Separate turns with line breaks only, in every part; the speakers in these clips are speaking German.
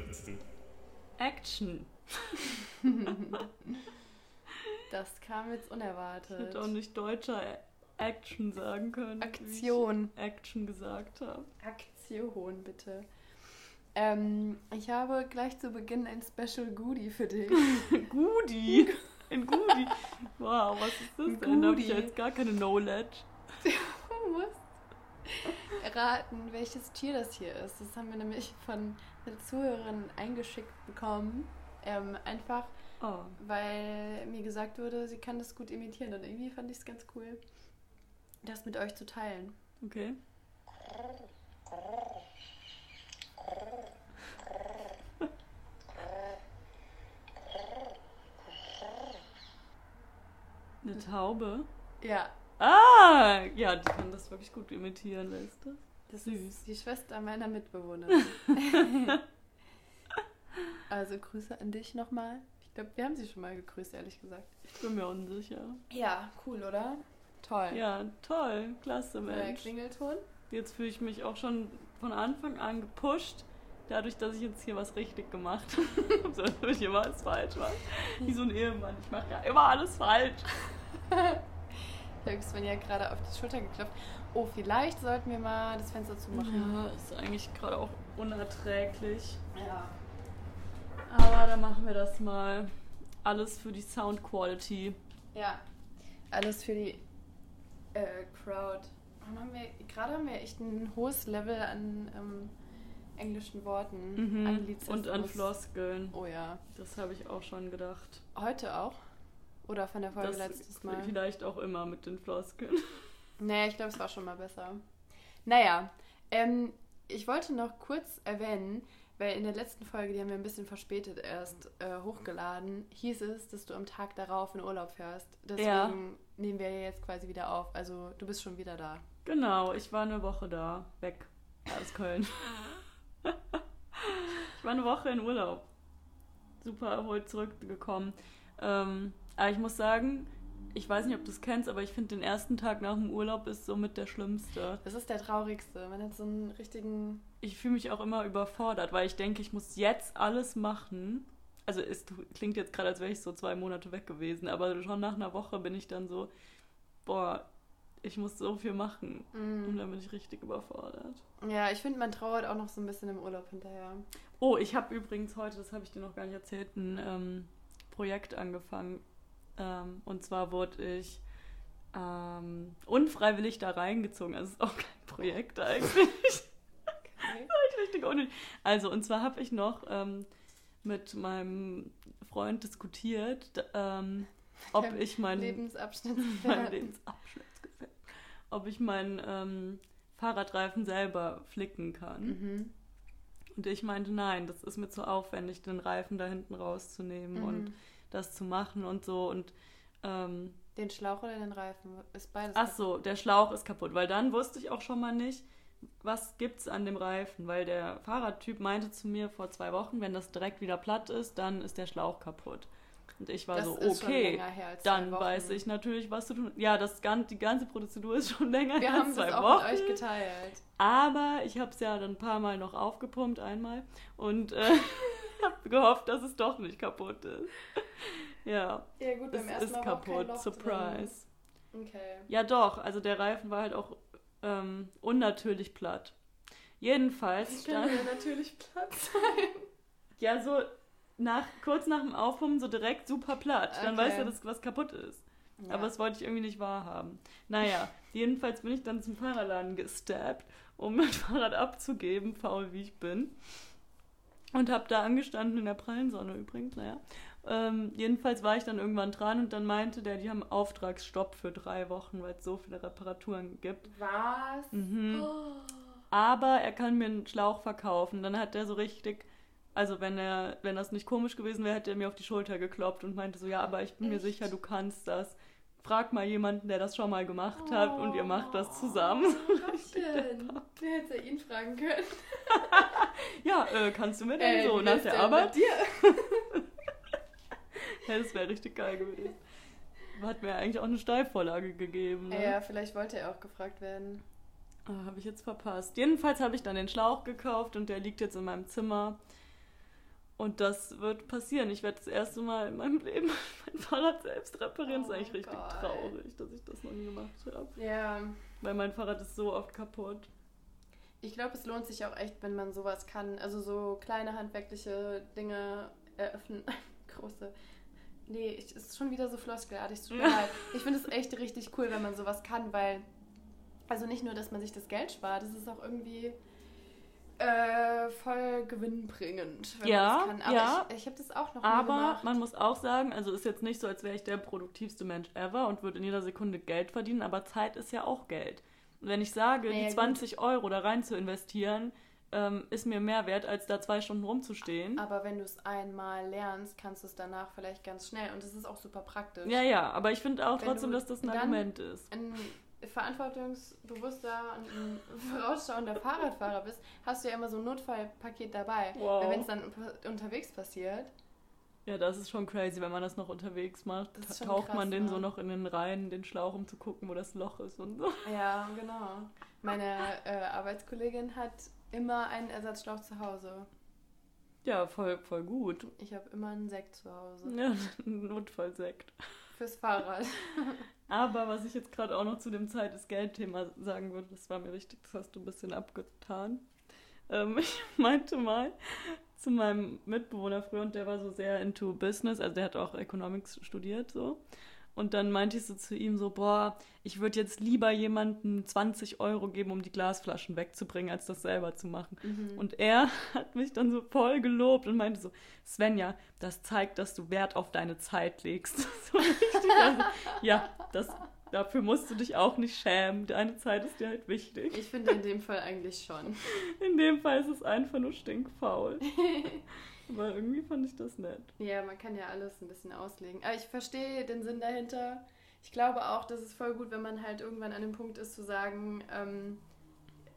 spritzen.
Action.
Das kam jetzt
Ich
unerwartet.
hätte auch nicht deutscher Action sagen können.
Aktion.
Wie ich Action gesagt habe.
Aktion, bitte. Ähm, ich habe gleich zu Beginn ein Special Goodie für dich.
Goodie. Ein Goodie. Wow, was ist das
Ein
denn? Da habe ich jetzt gar keine Knowledge.
Du musst erraten, welches Tier das hier ist. Das haben wir nämlich von einer Zuhörerin eingeschickt bekommen. Ähm, einfach,
Oh.
weil mir gesagt wurde, sie kann das gut imitieren. Und irgendwie fand ich es ganz cool, das mit euch zu teilen.
Okay. Eine Taube?
Ja,
Ah, ja, die kann das wirklich gut imitieren, weißt du?
Das
Süß.
ist die Schwester meiner Mitbewohnerin. also Grüße an dich nochmal. Ich glaube, wir haben sie schon mal gegrüßt, ehrlich gesagt.
Ich bin mir unsicher.
Ja, cool, oder? Toll.
Ja, toll, klasse, Mensch.
Klingelton.
Jetzt fühle ich mich auch schon von Anfang an gepusht, dadurch, dass ich jetzt hier was richtig gemacht habe. so, dass ich immer alles falsch mache. Wie so ein Ehemann. Ich mache ja immer alles falsch.
Ich habe Sven ja gerade auf die Schulter geklopft. Oh, vielleicht sollten wir mal das Fenster zumachen.
Ja, ist eigentlich gerade auch unerträglich.
Ja.
Aber dann machen wir das mal. Alles für die Sound Quality.
Ja. Alles für die äh, Crowd. Gerade haben wir echt ein hohes Level an ähm, englischen Worten.
Mhm.
Anglizismus.
Und an Floskeln.
Oh ja.
Das habe ich auch schon gedacht.
Heute auch? Oder von der Folge
Das
letztes Mal?
Vielleicht auch immer mit den Floskeln.
Nee, ich glaube, es war schon mal besser. Naja, ähm, ich wollte noch kurz erwähnen, weil in der letzten Folge, die haben wir ein bisschen verspätet erst äh, hochgeladen, hieß es, dass du am Tag darauf in Urlaub fährst. Deswegen
Ja.
nehmen wir jetzt quasi wieder auf. Also du bist schon wieder da.
Genau, ich war eine Woche da, weg aus Köln. ich war eine Woche in Urlaub. Super erholt zurückgekommen. Ähm, aber ich muss sagen, ich weiß nicht, ob du es kennst, aber ich finde den ersten Tag nach dem Urlaub ist somit der schlimmste.
Das ist der traurigste. Man hat so einen richtigen.
Ich fühle mich auch immer überfordert, weil ich denke, ich muss jetzt alles machen. Also es klingt jetzt gerade, als wäre ich so zwei Monate weg gewesen, aber schon nach einer Woche bin ich dann so, boah, ich muss so viel machen. Und
Mm.
dann bin ich richtig überfordert.
Ja, ich finde, man trauert auch noch so ein bisschen im Urlaub hinterher.
Oh, ich habe übrigens heute, das habe ich dir noch gar nicht erzählt, ein ähm, Projekt angefangen. Ähm, und zwar wurde ich ähm, unfreiwillig da reingezogen. Also es ist auch kein Projekt eigentlich.
Okay.
Richtig unnötig. Also, und zwar habe ich noch ähm, mit meinem Freund diskutiert, ähm, ob ich meinen
Lebensabschnitt.
mein Lebensabschnittsgefährten, ob ich meinen Fahrradreifen selber flicken kann.
Mhm.
Und ich meinte, nein, das ist mir zu aufwendig, den Reifen da hinten rauszunehmen
Mhm.
und das zu machen und so. Und ähm,
Den Schlauch oder den Reifen? Ist beides.
ach so, der Schlauch ist kaputt, weil dann wusste ich auch schon mal nicht, was gibt's an dem Reifen, weil der Fahrradtyp meinte zu mir vor zwei Wochen, wenn das direkt wieder platt ist, dann ist der Schlauch kaputt. Und ich war
Das
so, okay,
als
dann
zwei Wochen.
weiß ich natürlich, was zu tun. Ja, das, gan- die ganze Prozedur ist schon länger
Wir
her
haben
als
das
zwei
auch
Wochen.
mit euch geteilt.
Aber ich habe es ja dann ein paar Mal noch aufgepumpt, einmal. Und äh, habe gehofft, dass es doch nicht kaputt ist. Ja,
Ja gut, beim
es
ersten
ist
Mal kein
kaputt. Surprise.
Drin. Okay.
Ja, doch. Also der Reifen war halt auch ähm, unnatürlich platt. Jedenfalls
Das kann ja natürlich Platz sein.
ja so nach, kurz nach dem Aufpumpen so direkt super platt. Dann
Okay.
weißt du, dass was kaputt ist.
Ja.
Aber das wollte ich irgendwie nicht wahrhaben. Naja, jedenfalls bin ich dann zum Fahrradladen gesteppt, um mein Fahrrad abzugeben, faul wie ich bin. Und habe da angestanden in der prallen Sonne übrigens, naja. Ähm, jedenfalls war ich dann irgendwann dran und dann meinte der, die haben Auftragsstopp für drei Wochen, weil es so viele Reparaturen gibt.
Was?
Mhm.
Oh.
Aber er kann mir einen Schlauch verkaufen. Dann hat er so richtig, also wenn er, wenn das nicht komisch gewesen wäre, hätte er mir auf die Schulter gekloppt und meinte so, ja, aber ich bin mir
Echt?
sicher, du kannst das. Frag mal jemanden, der das schon mal gemacht hat und ihr macht das zusammen.
Oh, Gottchen. Wer hätte ihn fragen können?
Ja, äh, kannst du mir dann
Ey,
so nach der
denn
Arbeit?
Mit dir?
Ja, das wäre richtig geil gewesen. Hat mir eigentlich auch eine Steilvorlage gegeben. Ne?
Ja, vielleicht wollte er auch gefragt werden.
Ah, habe ich jetzt verpasst. Jedenfalls habe ich dann den Schlauch gekauft und der liegt jetzt in meinem Zimmer. Und das wird passieren. Ich werde das erste Mal in meinem Leben mein Fahrrad selbst reparieren.
Oh
das ist eigentlich richtig
Gott.
traurig, dass ich das noch nie gemacht habe.
Ja,
Weil mein Fahrrad ist so oft kaputt.
ich glaube, es lohnt sich auch echt, wenn man sowas kann. Also so kleine handwerkliche Dinge eröffnen. Große. Nee, es ist schon wieder so floskelartig. Leid. Ich finde es echt richtig cool, wenn man sowas kann, weil. Also nicht nur, dass man sich das Geld spart, es ist auch irgendwie äh, voll gewinnbringend, wenn
Ja,
man das kann. Aber
ja.
ich, ich habe das auch noch
Aber
gemacht.
man muss auch sagen, also ist jetzt nicht so, als wäre ich der produktivste Mensch ever und würde in jeder Sekunde Geld verdienen, aber Zeit ist ja auch Geld. Und wenn ich sage,
Naja,
die
gut.
20 Euro da rein zu investieren, ähm, ist mir mehr wert, als da zwei Stunden rumzustehen.
Aber wenn du es einmal lernst, kannst du es danach vielleicht ganz schnell. Und das ist auch super praktisch.
Ja, ja, aber ich finde auch
Wenn
trotzdem, dass das ein Argument ist.
ein verantwortungsbewusster und ein vorausschauender Fahrradfahrer bist, hast du ja immer so ein Notfallpaket dabei.
Wow.
Weil wenn es dann unter- unterwegs passiert,
Ja, das ist schon crazy, wenn man das noch unterwegs macht. Taucht
krass,
man den
ne?
so noch in den Reihen, den Schlauch, um zu gucken, wo das Loch ist und so.
ja, genau. Meine äh, Arbeitskollegin hat immer einen Ersatzschlauch zu Hause.
Ja, voll, voll gut.
Ich habe immer einen Sekt zu Hause.
Ja, ein Notfallsekt.
Fürs Fahrrad.
Aber was ich jetzt gerade auch noch zu dem Zeit ist Geld-Thema sagen würde, das war mir wichtig, das hast du ein bisschen abgetan. Ähm, ich meinte mal zu meinem Mitbewohner früher und der war so sehr into Business, also der hat auch Economics studiert so. Und dann meinte ich so zu ihm so, boah, ich würde jetzt lieber jemandem 20 Euro geben, um die Glasflaschen wegzubringen, als das selber zu machen.
Mhm.
Und er hat mich dann so voll gelobt und meinte so, Svenja, das zeigt, dass du Wert auf deine Zeit legst. So richtig. Also, ja, das, dafür musst du dich auch nicht schämen. Deine Zeit ist dir halt wichtig.
Ich finde in dem Fall eigentlich schon.
In dem Fall ist es einfach nur stinkfaul. Aber irgendwie fand ich das nett.
Ja, man kann ja alles ein bisschen auslegen. Aber ich verstehe den Sinn dahinter. Ich glaube auch, dass es voll gut, wenn man halt irgendwann an dem Punkt ist zu sagen, ähm,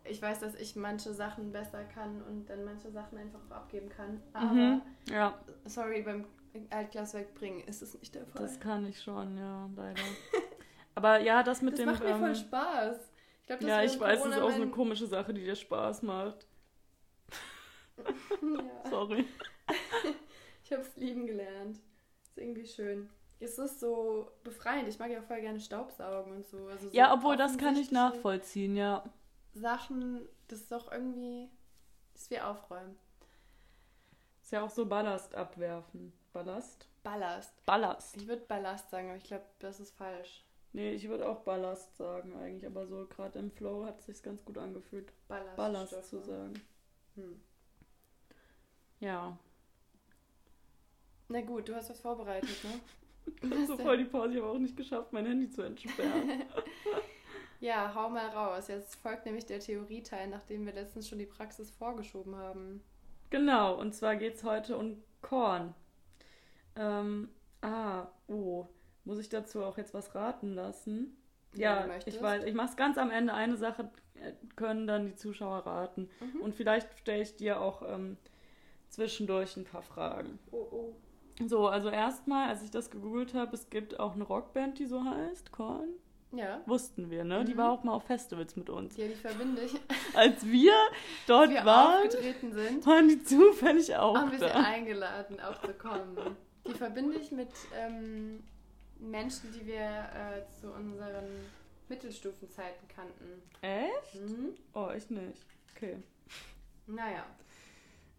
ich weiß, dass ich manche Sachen besser kann und dann manche Sachen einfach auch abgeben kann. Aber,
Mhm. Ja,
sorry, beim Altglas wegbringen ist es nicht der Fall.
das kann ich schon, ja, leider. Aber ja, das mit
Das
dem.
macht mir voll
ähm,
Spaß. Ich glaub, das
ja, ich weiß, es ist auch so eine komische Sache, die dir Spaß macht.
ja.
Sorry.
Ich habe es lieben gelernt. Ist irgendwie schön. Es ist so befreiend. Ich mag ja voll gerne Staubsaugen und so. Also so
Ja, obwohl das kann ich nachvollziehen, ja.
Sachen, das ist doch irgendwie, das ist wie aufräumen.
Ist ja auch so Ballast abwerfen. Ballast?
Ballast.
Ballast.
Ich würde Ballast sagen, aber ich glaube, das ist falsch.
Nee, ich würde auch Ballast sagen eigentlich, aber so gerade im Flow hat es sich ganz gut angefühlt,
Ballast.
Ballast zu sagen.
Hm.
Ja.
Na gut, du hast was vorbereitet, ne?
So voll die Pause, ich habe auch nicht geschafft, mein Handy zu entsperren.
Ja, hau mal raus. Jetzt folgt nämlich der Theorieteil, nachdem wir letztens schon die Praxis vorgeschoben haben.
genau, und zwar geht es heute um Korn. Ähm, ah, oh, muss ich dazu auch jetzt was raten lassen? Ja,
möchtest.
ich weiß, ich mache es ganz am Ende. Eine Sache äh, können dann die Zuschauer raten.
Mhm.
Und vielleicht stelle ich dir auch ähm, zwischendurch ein paar Fragen.
Oh, oh.
So, also erstmal, als ich das gegoogelt habe, es gibt auch eine Rockband, die so heißt, Korn.
Ja.
Wussten wir, ne? Die
Mhm.
war auch mal auf Festivals mit uns.
Ja, die verbinde ich.
Als wir dort
wir
waren,
sind,
waren die zufällig auch
haben wir sie
da.
eingeladen, auch zu kommen. Die verbinde ich mit ähm, Menschen, die wir äh, zu unseren Mittelstufenzeiten kannten.
Echt?
Mhm.
Oh, ich nicht. Okay.
Naja,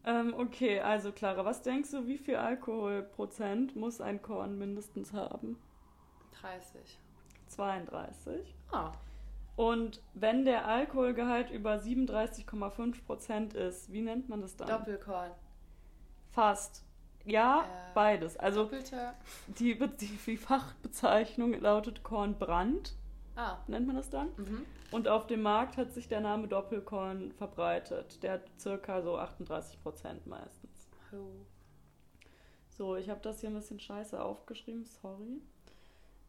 Ähm, okay, also Clara, was denkst du, wie viel Alkoholprozent muss ein Korn mindestens haben?
30.
32.
Ah,
Und wenn der Alkoholgehalt über 37,5 Prozent ist, wie nennt man das dann?
Doppelkorn.
Fast. Ja,
Äh,
beides. Also die, die, die Fachbezeichnung lautet Kornbrand,
Ah.
nennt man das dann.
Mhm.
Und auf dem Markt hat sich der Name Doppelkorn verbreitet. Der hat circa so 38 Prozent meistens.
Oh.
So, ich habe das hier ein bisschen scheiße aufgeschrieben, sorry.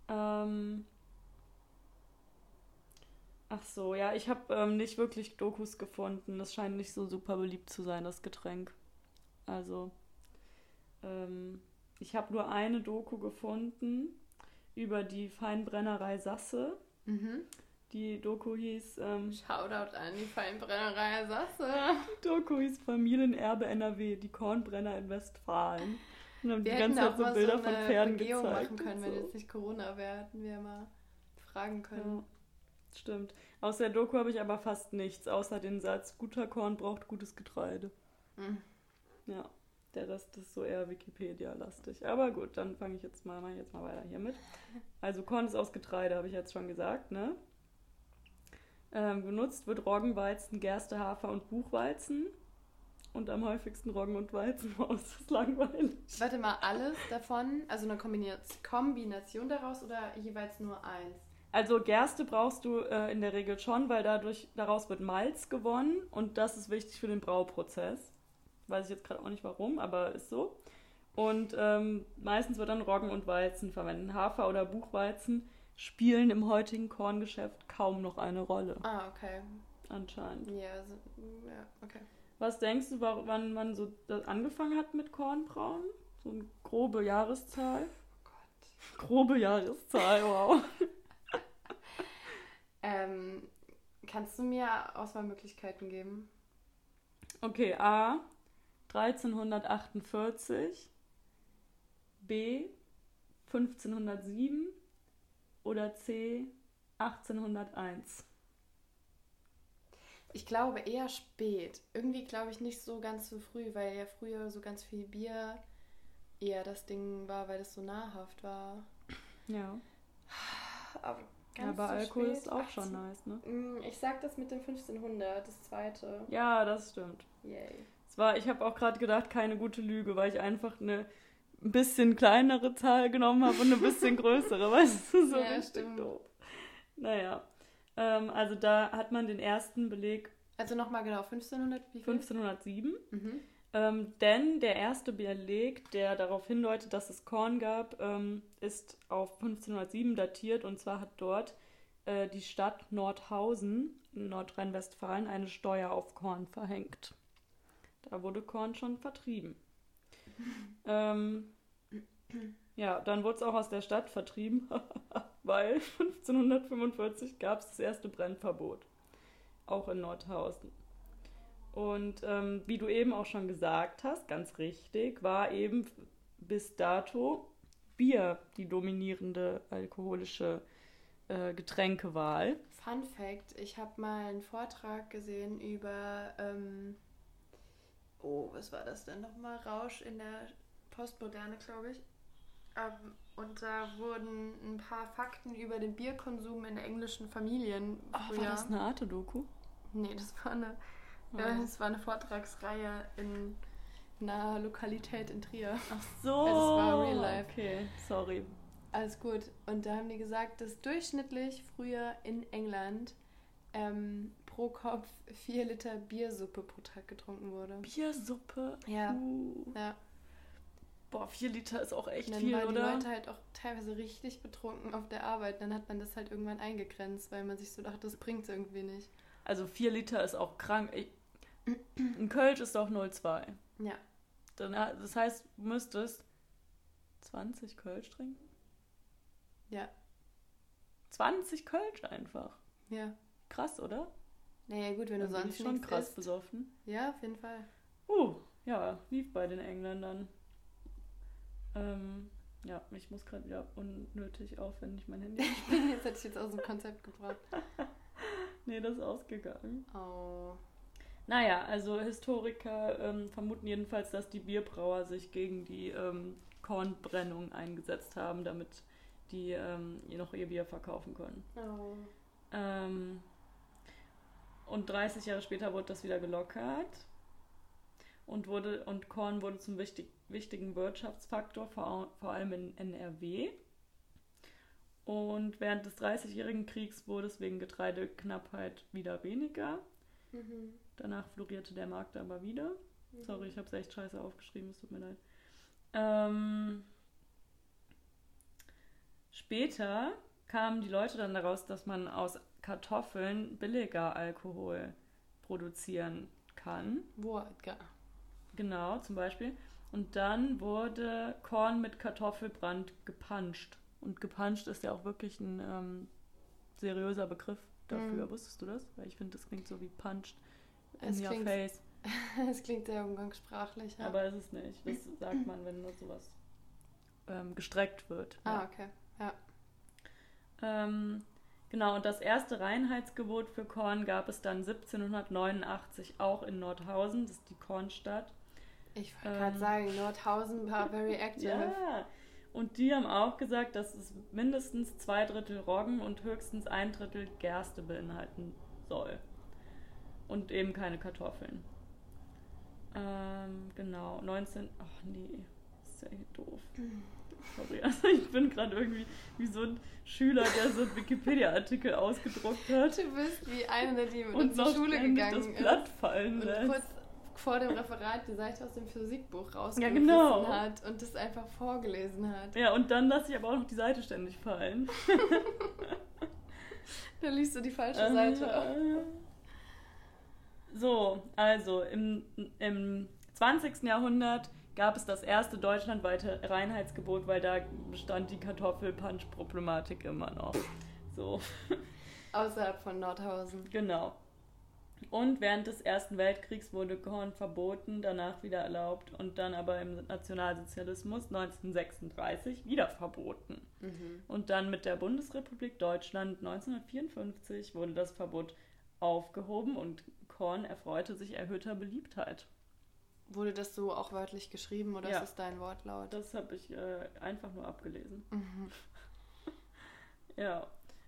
Ähm, ach so, ja, ich habe ähm, nicht wirklich Dokus gefunden. Das scheint nicht so super beliebt zu sein, das Getränk. Also, ähm, ich habe nur eine Doku gefunden über die Feinbrennerei Sasse.
Mhm.
Die Doku hieß, ähm,
Shoutout an die Feinbrennerei Sasse.
die Doku hieß Familienerbe NRW, die Kornbrenner in Westfalen. Und haben
Wir
die ganze Zeit so Bilder
so
von Pferden
Begehung
gezeigt.
machen können,
und
wenn
so.
jetzt nicht Corona wäre, hätten wir mal fragen können.
Ja, stimmt. Aus der Doku habe ich aber fast nichts, außer den Satz, guter Korn braucht gutes Getreide.
Mhm.
Ja, der Rest ist so eher Wikipedia-lastig. Aber gut, dann fange ich jetzt mal, ich jetzt mal weiter hiermit. Also Korn ist aus Getreide, habe ich jetzt schon gesagt, ne? Ähm, genutzt wird Roggen, Weizen, Gerste, Hafer und Buchweizen. Und am häufigsten Roggen und Weizen. Oh, ist das langweilig.
Warte mal, alles davon, also eine Kombina- Kombination daraus oder jeweils nur eins?
Also Gerste brauchst du äh, in der Regel schon, weil dadurch, daraus wird Malz gewonnen und das ist wichtig für den Brauprozess. Weiß ich jetzt gerade auch nicht warum, aber ist so. Und ähm, meistens wird dann Roggen und Weizen verwendet. Hafer oder Buchweizen spielen im heutigen Korngeschäft kaum noch eine Rolle,
Ah, okay.
anscheinend.
Ja, also, ja, okay.
Was denkst du, wa- wann man so das angefangen hat mit Kornbrauen? So eine grobe Jahreszahl?
Oh Gott.
Grobe Jahreszahl, wow.
Ähm, kannst du mir Auswahlmöglichkeiten geben?
Okay, A 1348, B 1507 oder C 1801.
Ich glaube eher spät. Irgendwie glaube ich nicht so ganz so früh, weil ja früher so ganz viel Bier eher das Ding war, weil es so nahrhaft war.
Ja,
Aber
ja aber Alkohol ist auch schon nice, ne?
Mm, Ich sag das mit dem 1500, das zweite.
Ja, das stimmt.
Yay.
Es war, ich habe auch gerade gedacht, keine gute Lüge, weil ich einfach eine ein bisschen kleinere Zahl genommen habe und eine bisschen größere, weißt du, so
Ja,
richtig
stimmt.
doof. Naja, ähm, also da hat man den ersten Beleg
Also nochmal genau, 1500, wie viel?
1507.
Mhm.
Ähm, denn der erste Beleg, der darauf hindeutet, dass es Korn gab, ähm, ist auf 1507 datiert und zwar hat dort äh, die Stadt Nordhausen in Nordrhein-Westfalen eine Steuer auf Korn verhängt. Da wurde Korn schon vertrieben. ähm, ja, dann wurde es auch aus der Stadt vertrieben, weil 1545 gab es das erste Brennverbot. Auch in Nordhausen. Und ähm, wie du eben auch schon gesagt hast, ganz richtig, war eben bis dato Bier die dominierende alkoholische äh, Getränkewahl.
Fun Fact: Ich habe mal einen Vortrag gesehen über. Ähm, oh, was war das denn nochmal? Rausch in der Postmoderne, glaube ich. Ähm, und da wurden ein paar Fakten über den Bierkonsum in englischen Familien
Ach,
früher.
war das eine Arte-Doku?
Nee, das war eine,
Oh.
ja, das war eine Vortragsreihe in einer Lokalität in Trier.
Ach so.
Also es war real life.
Okay, sorry.
Alles gut. Und da haben die gesagt, dass durchschnittlich früher in England ähm, pro Kopf vier Liter Biersuppe pro Tag getrunken wurde.
Biersuppe.
Ja.
Uh.
Ja.
Boah, vier Liter ist auch echt
Und dann
viel,
waren die
oder?
Leute halt auch teilweise richtig betrunken auf der Arbeit. Dann hat man das halt irgendwann eingegrenzt, weil man sich so dachte, das bringt irgendwie nicht.
Also vier Liter ist auch krank. Ich, ein Kölsch ist doch 0,2.
Ja.
Dann, das heißt, du müsstest 20 Kölsch trinken?
Ja.
20 Kölsch einfach.
Ja.
Krass, oder?
Naja, gut, wenn du
bin
sonst
ich schon krass
isst.
besoffen.
Ja, auf jeden Fall.
Uh, ja, lief bei den Engländern. Ähm, ja, ich muss gerade wieder unnötig aufwendig mein Handy.
jetzt hätte ich jetzt aus dem Konzept gebracht.
nee, das ist ausgegangen.
Oh.
Naja, also Historiker ähm, vermuten jedenfalls, dass die Bierbrauer sich gegen die ähm, Kornbrennung eingesetzt haben, damit die ähm, noch ihr Bier verkaufen können.
Oh.
Ähm, und 30 Jahre später wurde das wieder gelockert und, wurde, und Korn wurde zum wichtig, wichtigen Wirtschaftsfaktor, vor, vor allem in NRW. Und während des 30-jährigen Kriegs wurde es wegen Getreideknappheit wieder weniger.
Mhm.
Danach florierte der Markt aber wieder. Sorry, ich habe es echt scheiße aufgeschrieben, es tut mir leid. Ähm, später kamen die Leute dann daraus, dass man aus Kartoffeln billiger Alkohol produzieren kann.
Wodka.
Genau, zum Beispiel. Und dann wurde Korn mit Kartoffelbrand gepanscht. Und gepanscht ist ja auch wirklich ein ähm, seriöser Begriff. dafür.
Mhm.
Wusstest du das? Weil ich finde, das klingt so wie punched in
Es
your
klingt-
face.
Es klingt sehr umgangssprachlich. Ja.
Aber es ist nicht. Das sagt man, wenn nur sowas ähm, gestreckt wird.
ah,
Ja.
okay. Ja.
Ähm, genau, und das erste Reinheitsgebot für Korn gab es dann 1789 auch in Nordhausen, das ist die Kornstadt.
Ich wollte
Ähm.
gerade sagen, Nordhausen war very active.
Ja, und die haben auch gesagt, dass es mindestens zwei Drittel Roggen und höchstens ein Drittel Gerste beinhalten soll. Und eben keine Kartoffeln. Ähm, genau, 19. Ach nee, ist ja doof. Sorry, also ich bin gerade irgendwie wie so ein Schüler, der so einen Wikipedia-Artikel ausgedruckt hat
Du bist wie eine, die mit
und
uns zur Schule gegangen
das Blatt
ist.
fallen
Und
lässt.
kurz vor dem Referat die Seite aus dem Physikbuch rausgerissen
Ja, genau.
hat und das einfach vorgelesen hat.
Ja, und dann lasse ich aber auch noch die Seite ständig fallen.
Dann liest du die falsche
Äh,
Seite.
So, also im, im 20. Jahrhundert gab es das erste deutschlandweite Reinheitsgebot, weil da bestand die Kartoffelpunch-Problematik immer noch. So,
Außerhalb von Nordhausen.
genau. Und während des Ersten Weltkriegs wurde Korn verboten, danach wieder erlaubt und dann aber im Nationalsozialismus 1936 wieder verboten.
Mhm.
Und dann mit der Bundesrepublik Deutschland 1954 wurde das Verbot aufgehoben und Korn erfreute sich erhöhter Beliebtheit.
Wurde das so auch wörtlich geschrieben oder
Ja.
ist es dein Wortlaut?
Das habe ich äh, einfach nur abgelesen.
Mhm.
Ja.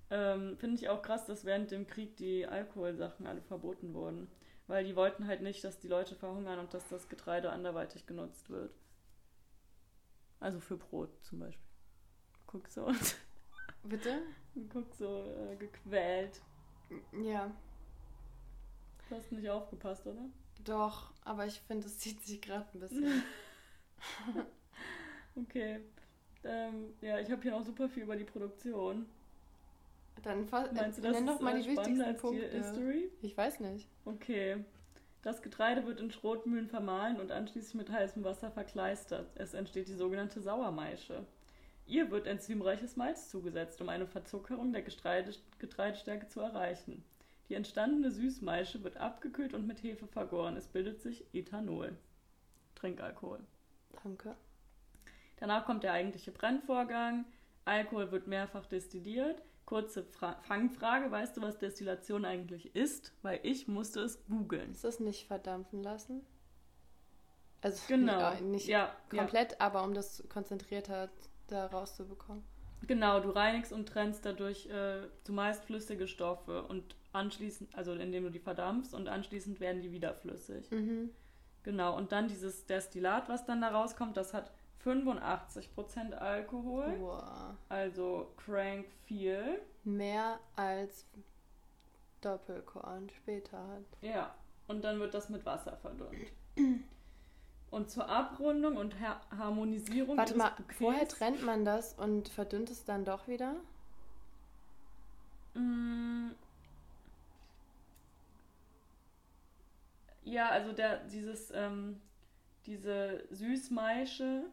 Ähm, Finde ich auch krass, dass während dem Krieg die Alkoholsachen alle verboten wurden. Weil die wollten halt nicht, dass die Leute verhungern und dass das Getreide anderweitig genutzt wird. Also für Brot zum Beispiel. Guck so,
Bitte?
guck so äh, gequält.
Ja,
Du hast nicht aufgepasst, oder?
Doch, aber ich finde, es zieht sich gerade ein bisschen.
Okay. Ähm, ja, ich habe hier noch super viel über die Produktion.
Dann fa-
Meinst du,
äh,
das
nenn doch mal
äh,
die wichtigsten Punkte.
History?
Ich weiß nicht.
Okay. Das Getreide wird in Schrotmühlen vermahlen und anschließend mit heißem Wasser verkleistert. Es entsteht die sogenannte Sauermaische. Ihr wird enzymreiches Malz zugesetzt, um eine Verzuckerung der Getreide Getreidestärke zu erreichen. Die entstandene Süßmaische wird abgekühlt und mit Hefe vergoren. Es bildet sich Ethanol. Trinkalkohol.
Danke.
Danach kommt der eigentliche Brennvorgang. Alkohol wird mehrfach destilliert. Kurze Fra Fangfrage, weißt du, was Destillation eigentlich ist? Weil ich musste es googeln.
Ist das nicht verdampfen lassen? Also
Genau.
ja, nicht
ja, ja,
komplett, aber um das konzentrierter da rauszubekommen.
genau. Du reinigst und trennst dadurch äh, zumeist flüssige Stoffe und anschließend, also indem du die verdampfst und anschließend werden die wieder flüssig.
Mhm.
Genau. Und dann dieses Destillat, was dann da rauskommt, das hat 85% Alkohol.
Wow.
Also crank viel.
Mehr als Doppelkorn später hat.
Ja, und dann wird das mit Wasser verdünnt. Und zur Abrundung und Har Harmonisierung.
Warte mal,
Bouquets-
vorher trennt man das und verdünnt es dann doch wieder?
Mm. Ja, also der, dieses, ähm, diese Süßmaische,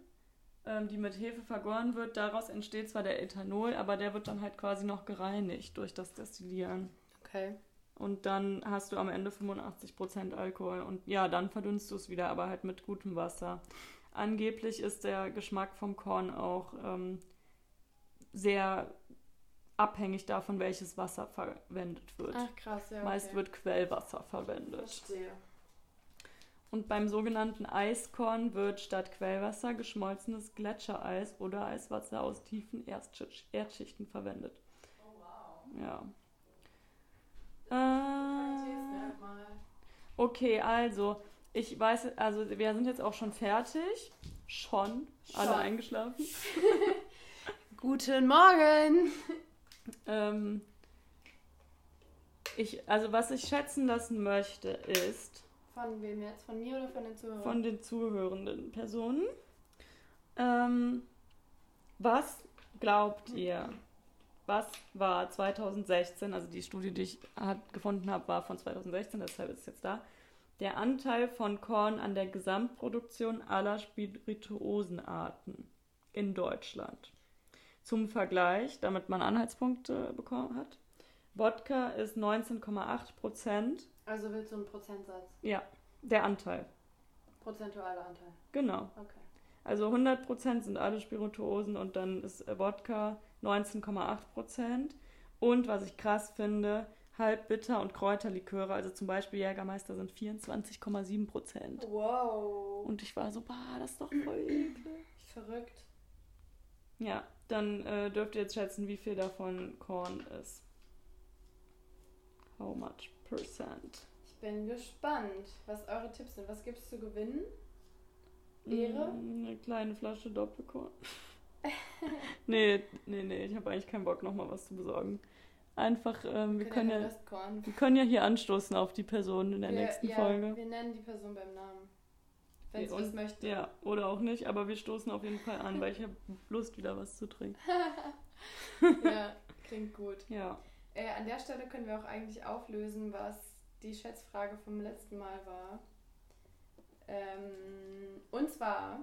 ähm, die mit Hefe vergoren wird, daraus entsteht zwar der Ethanol, aber der wird dann halt quasi noch gereinigt durch das Destillieren.
Okay.
Und dann hast du am Ende 85% Alkohol. Und ja, dann verdünnst du es wieder, aber halt mit gutem Wasser. Angeblich ist der Geschmack vom Korn auch ähm, sehr abhängig davon, welches Wasser verwendet wird.
Ach krass, ja.
Meist
okay.
wird Quellwasser verwendet.
Verstehe.
Und beim sogenannten Eiskorn wird statt Quellwasser geschmolzenes Gletschereis oder Eiswasser aus tiefen Erdschichten verwendet.
Oh wow.
Ja. Äh, okay, also ich weiß, also wir sind jetzt auch schon fertig. Schon. Alle
Schon.
eingeschlafen.
Guten Morgen!
Ähm, ich, also was ich schätzen lassen möchte, ist
Von wem jetzt? Von mir oder von den Zuhörern?
von den zuhörenden Personen. Ähm, was glaubt ihr? Was war 2016, also die Studie, die ich hat, gefunden habe, war von 2016, deshalb ist es jetzt da, der Anteil von Korn an der Gesamtproduktion aller Spirituosenarten in Deutschland. Zum Vergleich, damit man Anhaltspunkte bekommen hat, Wodka ist 19,8 Prozent.
Also willst du einen Prozentsatz?
Ja, der Anteil.
Prozentualer Anteil.
Genau.
Okay.
Also 100 Prozent sind alle Spirituosen und dann ist Wodka 19,8 Prozent. Und was ich krass finde, Halbbitter- und Kräuterliköre, also zum Beispiel Jägermeister, sind 24,7 Prozent.
Wow.
Und ich war so, bah, das ist doch voll eklig.
Verrückt.
Ja, dann äh, dürft ihr jetzt schätzen, wie viel davon Korn ist. How much?
Ich bin gespannt, was eure Tipps sind. Was gibt es zu gewinnen? Ehre?
Mm, Eine kleine Flasche Doppelkorn. nee, nee, nee, ich habe eigentlich keinen Bock, nochmal was zu besorgen. Einfach, ähm, wir, können
ja
wir können ja hier anstoßen auf die Person in der
wir,
nächsten
ja,
Folge.
Wir nennen die Person beim Namen. Wenn
Ja,
sie das möchte.
Ja, oder auch nicht, aber wir stoßen auf jeden Fall an, weil ich habe Lust, wieder was zu trinken.
ja, klingt gut.
Ja.
Äh, an der Stelle können wir auch eigentlich auflösen, was die Schätzfrage vom letzten Mal war. Ähm, und zwar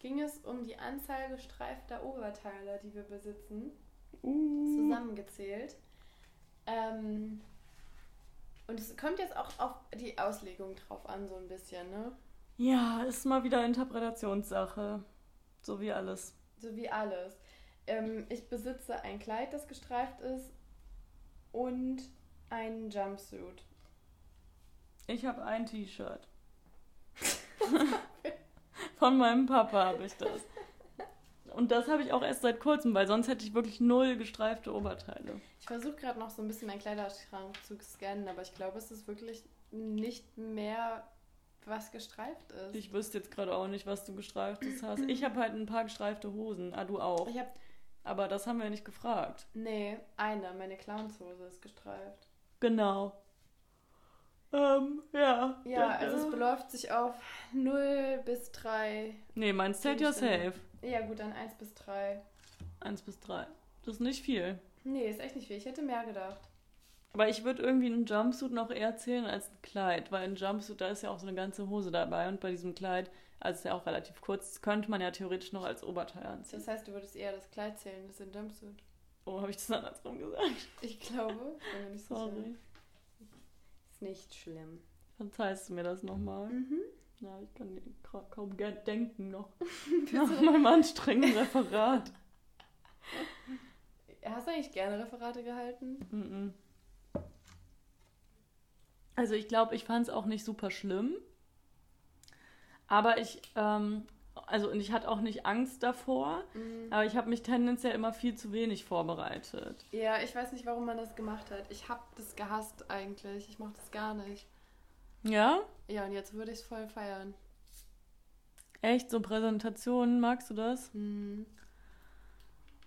ging es um die Anzahl gestreifter Oberteile, die wir besitzen,
Uh,
zusammengezählt. Ähm, und es kommt jetzt auch auf die Auslegung drauf an, so ein bisschen, ne?
ja, ist mal wieder Interpretationssache. So wie alles.
So wie alles. Ähm, ich besitze ein Kleid, das gestreift ist und einen Jumpsuit.
Ich habe ein T-Shirt. Von meinem Papa habe ich das. Und das habe ich auch erst seit kurzem, weil sonst hätte ich wirklich null gestreifte Oberteile.
Ich versuche gerade noch so ein bisschen meinen Kleiderschrank zu scannen, aber ich glaube, es ist wirklich nicht mehr, was gestreift ist.
Ich wüsste jetzt gerade auch nicht, was du gestreiftes hast. Ich habe halt ein paar gestreifte Hosen. Ah, du auch.
Ich habe,
Aber das haben wir nicht gefragt.
nee, eine, meine Clownshose ist gestreift.
Genau. Ähm, ja.
Ja, also es beläuft sich auf 0 bis 3.
Nee, meins zählt ja safe.
Ja, gut, dann 1 bis 3.
Eins bis drei. Das ist nicht viel.
Nee, ist echt nicht viel. Ich hätte mehr gedacht.
Aber ich würde irgendwie einen Jumpsuit noch eher zählen als ein Kleid, weil ein Jumpsuit, da ist ja auch so eine ganze Hose dabei und bei diesem Kleid, also ist ja auch relativ kurz, das könnte man ja theoretisch noch als Oberteil anziehen.
Das heißt, du würdest eher das Kleid zählen, das ist ein Jumpsuit.
Oh, habe ich das andersrum gesagt?
Ich glaube. Ich bin mir nicht sicher.
Sorry.
Ist nicht schlimm.
Verzeihst du mir das nochmal?
Mhm.
Ja, ich kann ka- kaum denken noch. Nach meinem anstrengenden Referat.
Hast du eigentlich gerne Referate gehalten?
Mhm. Also ich glaube, ich fand es auch nicht super schlimm. Aber ich, ähm, also und ich hatte auch nicht Angst davor,
Mhm.
aber ich habe mich tendenziell immer viel zu wenig vorbereitet.
Ja, ich weiß nicht, warum man das gemacht hat. Ich hab das gehasst eigentlich. Ich mochte das gar nicht.
Ja?
Ja, und jetzt würde ich es voll feiern.
Echt? So Präsentationen, magst du das?
Mhm.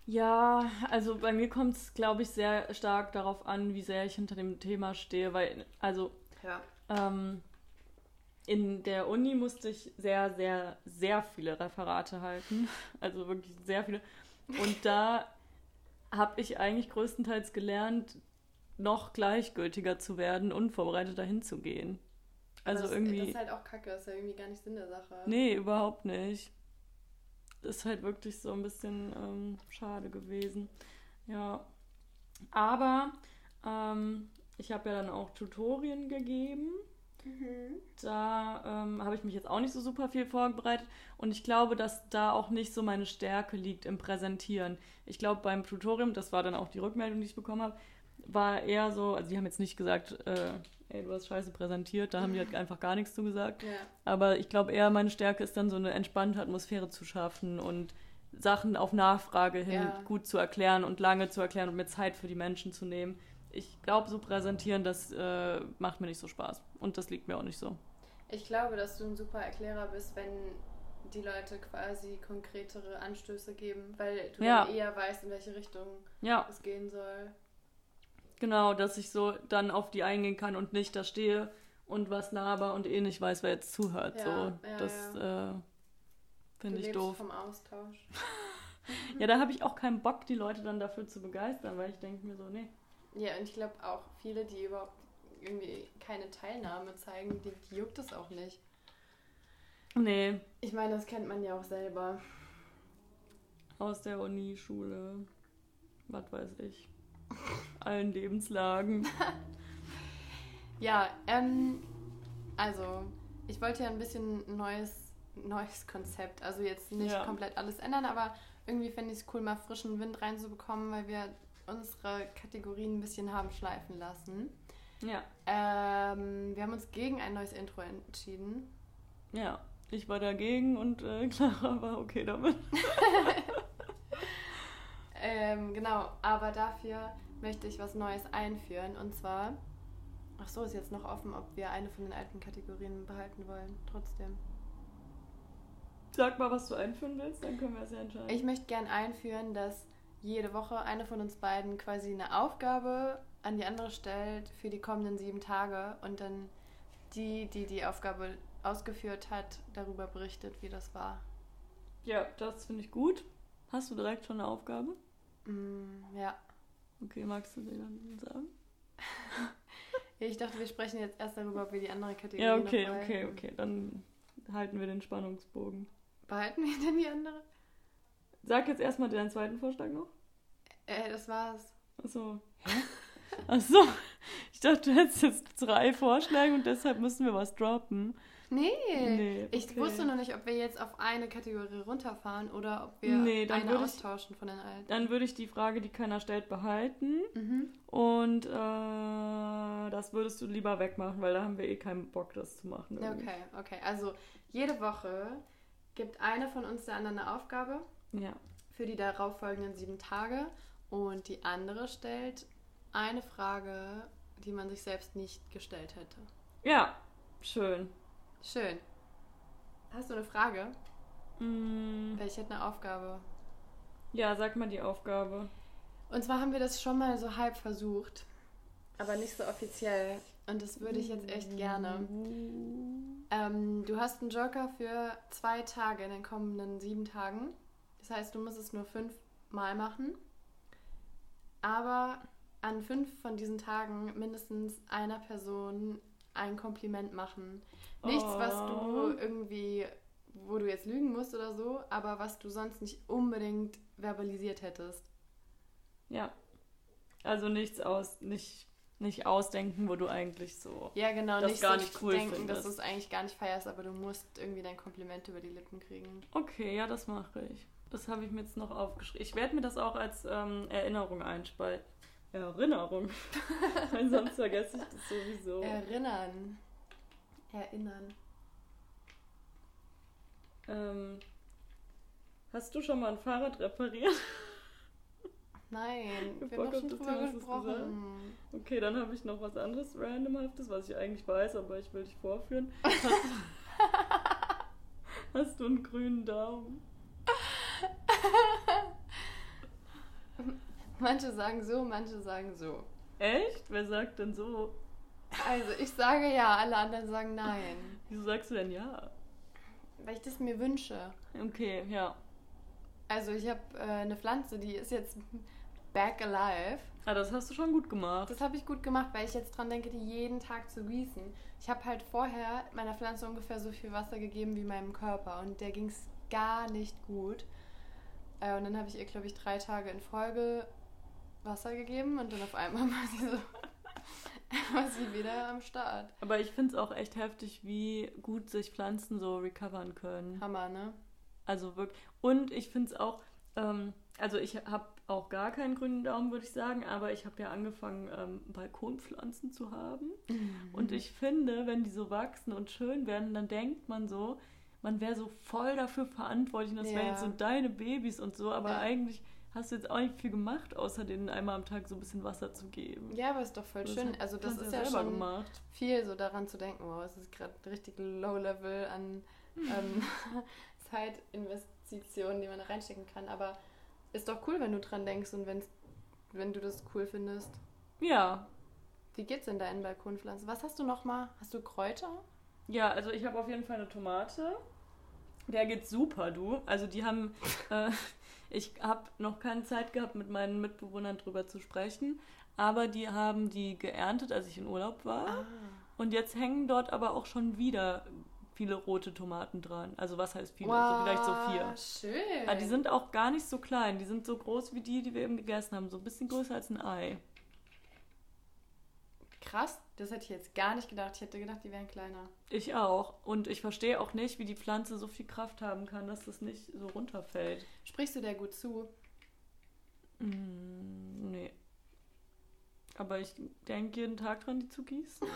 Ja, also bei mir kommt es, glaube ich, sehr stark darauf an, wie sehr ich hinter dem Thema stehe, weil, also
Ja.
Ähm, in der Uni musste ich sehr, sehr, sehr viele Referate halten. Also wirklich sehr viele. Und da habe ich eigentlich größtenteils gelernt, noch gleichgültiger zu werden, unvorbereitet dahin zu gehen. Also
das,
irgendwie.
Das ist halt auch kacke. Das ist ja irgendwie gar nicht Sinn der Sache.
Nee, überhaupt nicht. Das ist halt wirklich so ein bisschen ähm, schade gewesen. Ja. Aber ähm, ich habe ja dann auch Tutorien gegeben.
Mhm.
Da ähm, habe ich mich jetzt auch nicht so super viel vorbereitet. Und ich glaube, dass da auch nicht so meine Stärke liegt im Präsentieren. Ich glaube, beim Tutorium, das war dann auch die Rückmeldung, die ich bekommen habe, war eher so, also die haben jetzt nicht gesagt, äh, ey, du hast scheiße präsentiert, da haben die halt einfach gar nichts zu gesagt.
Ja.
Aber ich glaube eher, meine Stärke ist dann so eine entspannte Atmosphäre zu schaffen und Sachen auf Nachfrage hin
Ja.
gut zu erklären und lange zu erklären und mir Zeit für die Menschen zu nehmen. Ich glaube, so präsentieren, das äh, macht mir nicht so Spaß. Und das liegt mir auch nicht so.
Ich glaube, dass du ein super Erklärer bist, wenn die Leute quasi konkretere Anstöße geben, weil du
Ja.
dann eher weißt, in welche Richtung
Ja,
es gehen soll.
genau, dass ich so dann auf die eingehen kann und nicht da stehe und was laber und eh nicht weiß, wer jetzt zuhört.
Ja,
so, das äh, finde ich doof.
vom Austausch.
Ja, da habe ich auch keinen Bock, die Leute dann dafür zu begeistern, weil ich denke mir so, nee.
Ja, und ich glaube auch viele, die überhaupt irgendwie keine Teilnahme zeigen, die, die juckt es auch nicht.
Nee,
Ich meine, das kennt man ja auch selber.
aus der Uni, Schule, was weiß ich. allen Lebenslagen.
Ja, ähm, also ich wollte ja ein bisschen ein neues, neues Konzept. Also jetzt nicht
Ja.
komplett alles ändern, aber irgendwie fände ich es cool, mal frischen Wind reinzubekommen, weil wir unsere Kategorien ein bisschen haben schleifen lassen.
Ja,
Ähm, wir haben uns gegen ein neues Intro entschieden.
ja. Ich war dagegen und äh, Clara war okay damit.
Ähm, genau, aber dafür möchte ich was Neues einführen. Und zwar, ach so, ist jetzt noch offen, ob wir eine von den alten Kategorien behalten wollen. Trotzdem.
Sag mal, was du einführen willst, dann können wir es ja entscheiden.
Ich möchte gern einführen, dass jede Woche eine von uns beiden quasi eine Aufgabe an die andere stellt für die kommenden sieben Tage und dann die, die die Aufgabe ausgeführt hat, darüber berichtet, wie das war.
ja, das finde ich gut. Hast du direkt schon eine Aufgabe?
Mm, ja.
Okay, magst du dir dann sagen?
Ich dachte, wir sprechen jetzt erst darüber, ob wir die andere Kategorie
Ja, okay, okay, okay. Dann halten wir den Spannungsbogen.
Behalten wir denn die andere?
Sag jetzt erstmal deinen zweiten Vorschlag noch.
Äh, das war's.
Achso. Hä? Achso. Ich dachte, du hättest jetzt drei Vorschläge und deshalb müssen wir was droppen.
Nee.
Nee,
Ich
okay.
wusste noch nicht, ob wir jetzt auf eine Kategorie runterfahren oder ob wir
Nee, dann
eine
würde ich-
austauschen von den alten.
Dann würde ich die Frage, die keiner stellt, behalten.
Mhm.
Und äh, das würdest du lieber wegmachen, weil da haben wir eh keinen Bock, das zu machen. irgendwie.
Okay, okay. Also jede Woche gibt eine von uns der anderen eine Aufgabe
Ja.
für die darauffolgenden sieben Tage und die andere stellt eine Frage, die man sich selbst nicht gestellt hätte.
Ja, schön.
Schön. Hast du eine Frage?
Mm,
Weil ich hätte eine Aufgabe.
ja, sag mal die Aufgabe.
Und zwar haben wir das schon mal so halb versucht, aber nicht so offiziell. Und das würde ich jetzt echt gerne. Ähm, du hast einen Joker für zwei Tage in den kommenden sieben Tagen. Das heißt, du musst es nur fünf Mal machen. Aber an fünf von diesen Tagen mindestens einer Person ein Kompliment machen. Nichts, was du
Oh.
irgendwie, wo du jetzt lügen musst oder so, aber was du sonst nicht unbedingt verbalisiert hättest.
Ja. Also nichts aus, nicht, nicht ausdenken, wo du eigentlich so.
Ja, genau,
Das
nicht
gar
so
nicht cool
denken,
findest.
dass du es eigentlich gar nicht feierst, aber du musst irgendwie dein Kompliment über die Lippen kriegen.
Okay, ja, das mache ich. Das habe ich mir jetzt noch aufgeschrieben. Ich werde mir das auch als ähm, Erinnerung einspalten. Erinnerung. Weil sonst vergesse ich das sowieso.
Erinnern. Erinnern.
Ähm, hast du schon mal ein Fahrrad repariert?
Nein, wir
Bock
haben schon drüber gesprochen.
Okay, dann habe ich noch was anderes Randomhaftes, was ich eigentlich weiß, aber ich will dich vorführen. Hast, hast du einen grünen Daumen?
Manche sagen so, manche sagen so.
Echt? Wer sagt denn so?
Also, ich sage ja, alle anderen sagen nein.
Wieso sagst du denn ja?
Weil ich das mir wünsche.
Okay, ja.
Also, ich habe äh, eine Pflanze, die ist jetzt back alive.
Ah, das hast du schon gut gemacht.
Das habe ich gut gemacht, weil ich jetzt dran denke, die jeden Tag zu gießen. Ich habe halt vorher meiner Pflanze ungefähr so viel Wasser gegeben wie meinem Körper und der ging es gar nicht gut. Äh, und dann habe ich ihr, glaube ich, drei Tage in Folge Wasser gegeben und dann auf einmal war sie so war sie wieder am Start.
Aber ich finde es auch echt heftig, wie gut sich Pflanzen so recovern können.
Hammer, ne?
Also wirklich. Und ich finde es auch, ähm, also ich habe auch gar keinen grünen Daumen, würde ich sagen, aber ich habe ja angefangen, ähm, Balkonpflanzen zu haben. Und ich finde, wenn die so wachsen und schön werden, dann denkt man so, man wäre so voll dafür verantwortlich und das wären
Ja.
jetzt so deine Babys und so, aber
Ja.
eigentlich hast du jetzt auch nicht viel gemacht, außer denen einmal am Tag so ein bisschen Wasser zu geben.
Ja, aber ist doch voll
Das
schön. Also das ist ja schon
gemacht.
viel so daran zu denken, wow, es ist gerade richtig Low-Level an ähm, Zeitinvestitionen, die man da reinstecken kann. Aber ist doch cool, wenn du dran denkst und wenn's, wenn du das cool findest.
Ja,
Wie geht's denn deinen Balkonpflanzen? Was hast du noch mal? Hast du Kräuter?
Ja, also ich habe auf jeden Fall eine Tomate. Der geht super, du. Also die haben, äh, ich habe noch keine Zeit gehabt, mit meinen Mitbewohnern drüber zu sprechen, aber die haben die geerntet, als ich in Urlaub war.
Ah.
Und jetzt hängen dort aber auch schon wieder viele rote Tomaten dran. Also was heißt viele? so vielleicht so vier.
Schön.
Aber die sind auch gar nicht so klein. Die sind so groß wie die, die wir eben gegessen haben. So ein bisschen größer als ein Ei.
Krass, das hätte ich jetzt gar nicht gedacht. Ich hätte gedacht, die wären kleiner.
Ich auch. Und ich verstehe auch nicht, wie die Pflanze so viel Kraft haben kann, dass das nicht so runterfällt.
Sprichst du der gut zu?
Mm, nee. Aber ich denke jeden Tag dran, die zu gießen.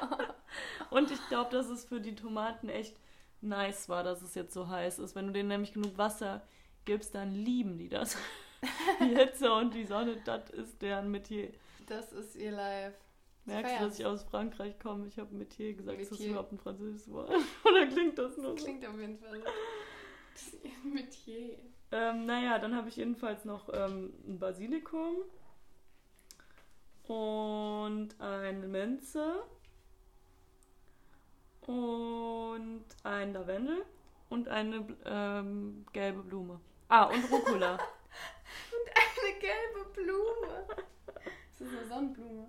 Und ich glaube, dass es für die Tomaten echt nice war, dass es jetzt so heiß ist. Wenn du denen nämlich genug Wasser gibst, dann lieben die das. die Hitze und die Sonne, das ist deren Metier.
Das ist ihr Life.
Merkst du, dass ich aus Frankreich komme? Ich habe Metier gesagt. Ist das
Metier.
überhaupt ein französisches Wort? Oder klingt das nur so?
Klingt auf jeden Fall so. Das ist Metier.
Ähm, naja, dann habe ich jedenfalls noch ähm, ein Basilikum und eine Minze und ein Lavendel und eine ähm, gelbe Blume. Ah, und Rucola.
Eine gelbe Blume. Das ist eine Sonnenblume.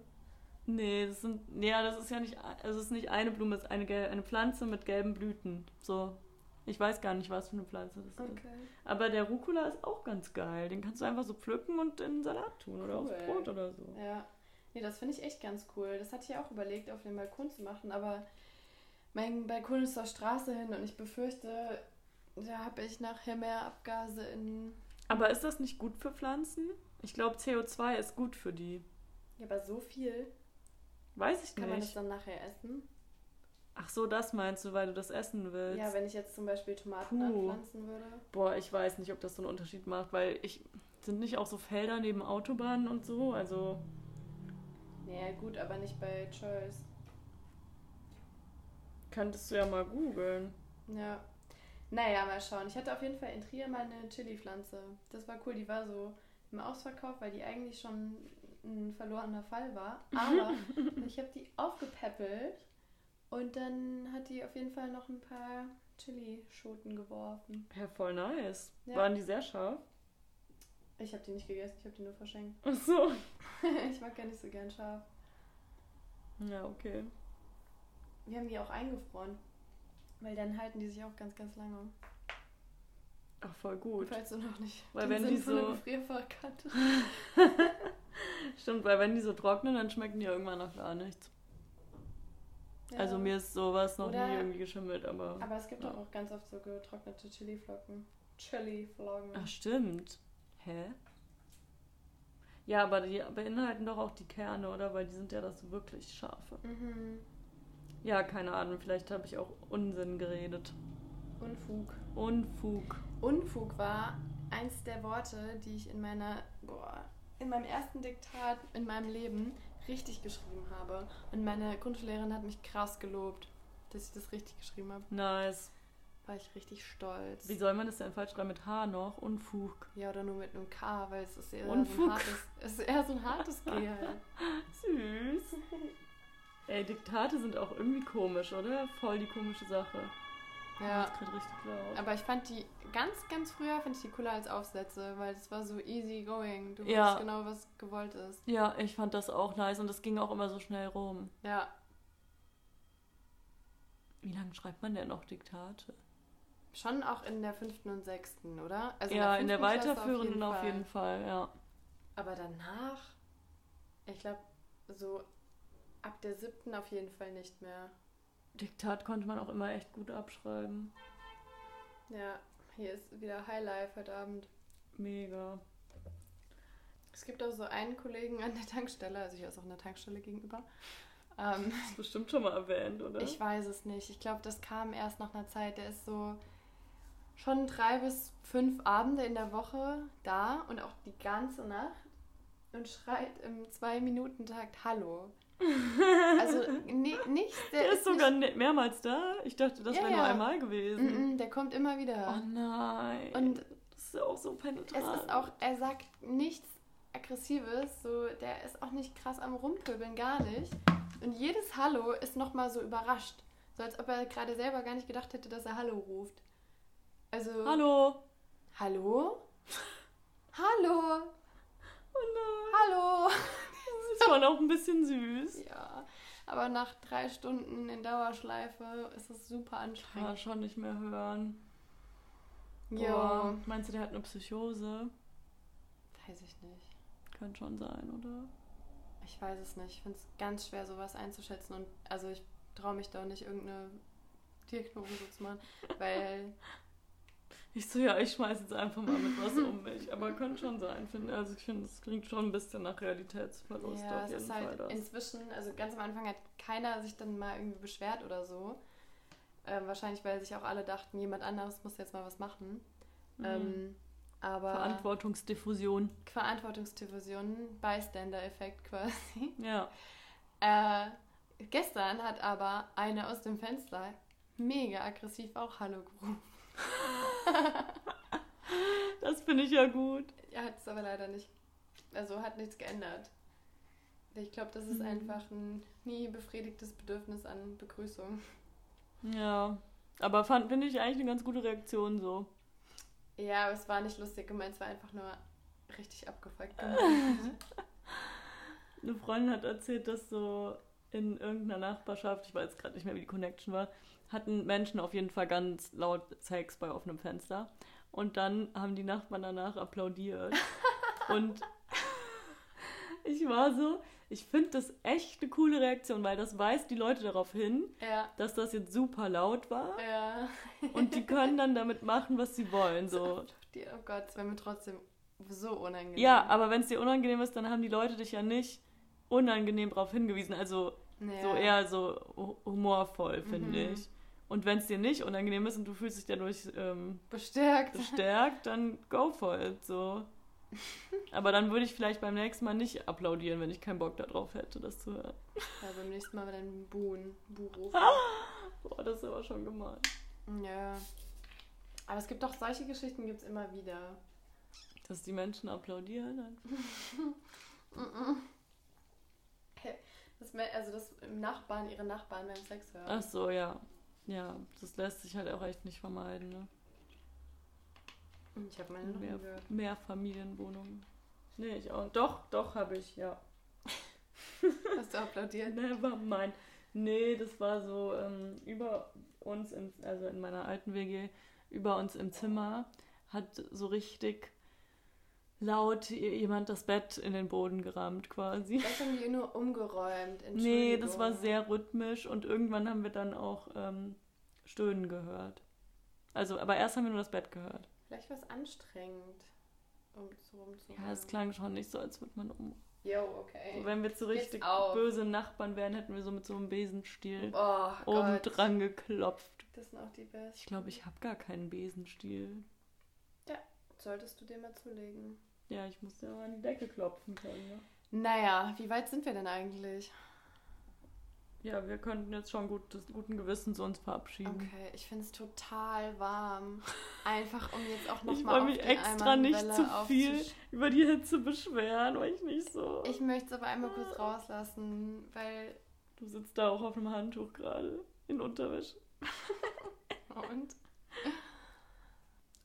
Nee, das sind, ja, das ist ja nicht, also es ist nicht eine Blume, es ist eine, eine Pflanze mit gelben Blüten. So, ich weiß gar nicht, was für eine Pflanze das ist.
Okay.
Aber der Rucola ist auch ganz geil. Den kannst du einfach so pflücken und in einen Salat tun oder aufs
Cool.
Brot oder so.
Ja. Nee, das finde ich echt ganz cool. Das hatte ich auch überlegt, auf den Balkon zu machen, aber mein Balkon ist zur Straße hin und ich befürchte, da habe ich nachher mehr Abgase in.
Aber ist das nicht gut für Pflanzen? Ich glaube, CO2 ist gut für die.
Ja, aber so viel.
Weiß ich
Kann man das
nicht.
dann nachher essen?
Ach so, das meinst du, weil du das essen willst.
Ja, wenn ich jetzt zum Beispiel Tomaten
Puh.
anpflanzen würde.
Boah, ich weiß nicht, ob das so einen Unterschied macht, weil ich sind nicht auch so Felder neben Autobahnen und so, also
Naja, gut, aber nicht bei Choice.
könntest du ja mal googeln.
Ja. Naja, mal schauen. Ich hatte auf jeden Fall in Trier mal eine Chili-Pflanze. Das war cool. Die war so im Ausverkauf, weil die eigentlich schon ein verlorener Fall war. Aber ich habe die aufgepäppelt und dann hat die auf jeden Fall noch ein paar Chili-Schoten geworfen.
Ja, voll nice.
Ja.
Waren die sehr scharf?
Ich habe die nicht gegessen, ich habe die nur verschenkt.
Ach so.
ich mag gar nicht so gern scharf.
Ja, okay.
Wir haben die auch eingefroren. Weil dann halten die sich auch ganz, ganz lange.
Ach, voll gut.
Falls du noch nicht
Weil wenn
Sinn
die so-
Gefrierfach kanntest.
Stimmt, weil wenn die so trocknen, dann schmecken die irgendwann nach gar nichts.
Ja.
Also mir ist sowas noch
Oder-
nie irgendwie geschimmelt, aber.
Aber es gibt
Ja.
doch auch ganz oft so getrocknete Chiliflocken. Chiliflocken.
Ach, stimmt. Hä? Ja, aber die beinhalten doch auch die Kerne, oder? Weil die sind ja das wirklich scharfe.
Mhm.
Ja, keine Ahnung, vielleicht habe ich auch Unsinn geredet.
Unfug.
Unfug.
Unfug war eins der Worte, die ich in meiner, boah, in meinem ersten Diktat in meinem Leben richtig geschrieben habe. Und meine Grundschullehrerin hat mich krass gelobt, dass ich das richtig geschrieben habe.
Nice.
War ich richtig stolz.
Wie soll man das denn falsch schreiben mit H noch? Unfug.
Ja, oder nur mit einem K, weil es ist eher, so ein, hartes, es ist eher so ein hartes G halt.
Süß. Ey, Diktate sind auch irgendwie komisch, oder? Voll die komische Sache.
Ja.
Das gerade richtig laut.
Aber ich fand die ganz, ganz früher fand ich die cooler als Aufsätze, weil es war so easy going. Du
Ja.
wusstest genau, was gewollt ist.
Ja, ich fand das auch nice und das ging auch immer so schnell rum.
Ja,
Wie lange schreibt man denn noch Diktate?
schon auch in der fünften und sechsten, oder? Also
ja, in der
fünften Klasse
weiterführenden auf
Fall.
jeden Fall, ja.
Aber danach, ich glaube, so ab der siebten auf jeden Fall nicht mehr.
Diktat konnte man auch immer echt gut abschreiben.
Ja, hier ist wieder Highlife heute Abend.
Mega.
Es gibt auch so einen Kollegen an der Tankstelle, also hier ist auch eine Tankstelle gegenüber. Ähm,
Das ist bestimmt schon mal erwähnt, oder?
Ich weiß es nicht. Ich glaube, das kam erst nach einer Zeit. Der ist so schon drei bis fünf Abende in der Woche da und auch die ganze Nacht und schreit im Zwei-Minuten-Takt Hallo. Also ni nichts.
Der, ist sogar ne- mehrmals da. Ich dachte, das
Ja,
wäre nur
ja.
einmal
Nicht,
gewesen.
mm -mm, der kommt immer wieder.
Oh nein.
Und
das ist ja auch so penetrant.
es ist auch, er sagt nichts Aggressives, so, der ist auch nicht krass am Rumpöbeln, gar nicht. Und jedes Hallo ist nochmal so überrascht. So als ob er gerade selber gar nicht gedacht hätte, dass er Hallo ruft. Also.
Hallo.
Hallo? Hallo?
Oh nein.
Hallo?
Das ist schon auch ein bisschen süß.
Ja, aber nach drei Stunden in Dauerschleife ist es super
Kann
anstrengend.
schon nicht mehr hören.
Ja.
Meinst du, der hat eine Psychose?
weiß ich nicht.
Könnte schon sein, oder?
Ich weiß es nicht. Ich finde es ganz schwer, sowas einzuschätzen. Und also ich traue mich da nicht, irgendeine Diagnose zu machen, weil
Ich so, ja, ich schmeiß jetzt einfach mal mit was um mich. Aber könnte schon sein, finde Also ich finde, es klingt schon ein bisschen nach Realitätsverlust
ja,
auf
es
jeden
ist
Fall
halt
das.
inzwischen, also ganz am Anfang hat keiner sich dann mal irgendwie beschwert oder so. Ähm, wahrscheinlich, weil sich auch alle dachten, jemand anderes muss jetzt mal was machen.
Mhm.
Ähm, aber
Verantwortungsdiffusion.
Verantwortungsdiffusion, Bystander-Effekt quasi.
Ja.
Äh, gestern hat aber eine aus dem Fenster mega aggressiv auch Hallo gerufen.
Das finde ich ja gut.
Er hat es aber leider nicht. Also hat nichts geändert. Ich glaube, das ist
Mhm.
einfach ein nie befriedigtes Bedürfnis an Begrüßung.
Ja. Aber fand, finde ich eigentlich eine ganz gute Reaktion so.
Ja, aber es war nicht lustig gemeint, es war einfach nur richtig abgefuckt gemeint.
Eine Freundin hat erzählt, dass so in irgendeiner Nachbarschaft, ich weiß gerade nicht mehr, wie die Connection war, hatten Menschen auf jeden Fall ganz laut Sex bei offenem Fenster. Und dann haben die Nachbarn danach applaudiert. Und ich war so, ich finde das echt eine coole Reaktion, weil das weist die Leute darauf hin,
ja,
dass das jetzt super laut war.
ja.
Und die können dann damit machen, was sie wollen. So.
Die, oh Gott, es wäre mir trotzdem so unangenehm.
Ja, aber wenn es dir unangenehm ist, dann haben die Leute dich ja nicht unangenehm darauf hingewiesen. Also
Ja.
so eher so hu- humorvoll, finde
Mhm.
ich. Und wenn es dir nicht unangenehm ist und du fühlst dich dadurch ähm,
bestärkt.
bestärkt, dann go for it. So. Aber dann würde ich vielleicht beim nächsten Mal nicht applaudieren, wenn ich keinen Bock darauf hätte, das zu hören.
Ja, beim nächsten Mal dann Buhen, Buhrufen.
Boah, das ist aber schon gemein.
Ja. Aber es gibt doch solche Geschichten gibt es immer wieder.
Dass die Menschen applaudieren.
Das, me- also das Nachbarn, ihre Nachbarn beim Sex hören.
Ach so, ja. Ja, das lässt sich halt auch echt nicht vermeiden. Ne?
Ich habe meine noch
Mehr,
gehört.
Mehrfamilienwohnungen. Nee, ich auch. Doch, doch, habe ich, ja.
Hast du applaudiert?
Never mind. Nee, das war so ähm, über uns, im, also in meiner alten WG, über uns im Zimmer, hat so richtig laut jemand das Bett in den Boden gerammt quasi.
Das haben die nur umgeräumt.
Nee, das war sehr rhythmisch und irgendwann haben wir dann auch ähm, Stöhnen gehört. Also, aber erst haben wir nur das Bett gehört.
Vielleicht war es anstrengend, um so rumzuhören.
Ja, es klang schon nicht so, als würde man um.
Jo, okay.
So, wenn wir zu richtig böse Nachbarn wären, hätten wir so mit so einem Besenstiel
Oh
oben
Gott.
dran geklopft.
Das sind auch die besten.
Ich glaube, ich habe gar keinen Besenstiel.
Solltest du dir mal zulegen.
Ja, ich muss ja mal an die Decke klopfen können. Ne?
Naja, wie weit sind wir denn eigentlich?
Ja, wir könnten jetzt schon gut, des guten Gewissens uns verabschieden.
Okay, ich finde es total warm. Einfach um jetzt auch
Ich
nochmal
wollte mich extra nicht zu viel über die Hitze beschweren, weil ich nicht so.
Ich möchte es aber einmal kurz rauslassen, weil.
du sitzt da auch auf einem Handtuch gerade in Unterwäsche.
Und?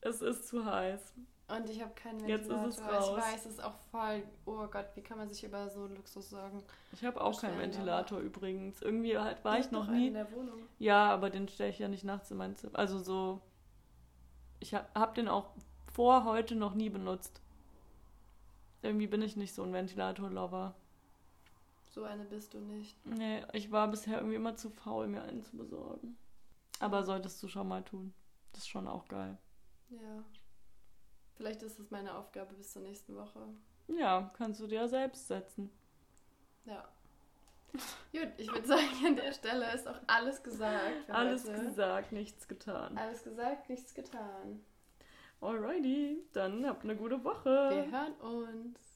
Es ist zu heiß.
Und ich habe keinen
Jetzt ist
Ventilator.
es raus.
Ich weiß, es ist auch voll. Oh Gott, wie kann man sich über so Luxus sorgen?
Ich habe auch keinen Ventilator übrigens. Irgendwie halt war ich
hast
noch nie.
in der Wohnung.
Ja, aber den stelle ich ja nicht nachts in mein Zimmer. Also so. Ich habe hab den auch vor heute noch nie benutzt. Irgendwie bin ich nicht so ein Ventilator-Lover.
So eine bist du nicht.
Nee, ich war bisher irgendwie immer zu faul, mir einen zu besorgen. Aber solltest du schon mal tun. Das ist schon auch geil.
Ja. Vielleicht ist es meine Aufgabe bis zur nächsten Woche.
Ja, kannst du dir ja selbst setzen.
Ja. Gut, ich würde sagen, an der Stelle ist auch alles gesagt.
Alles
heute.
gesagt, nichts getan.
Alles gesagt, nichts getan.
Alrighty, dann habt eine gute Woche.
Wir hören uns.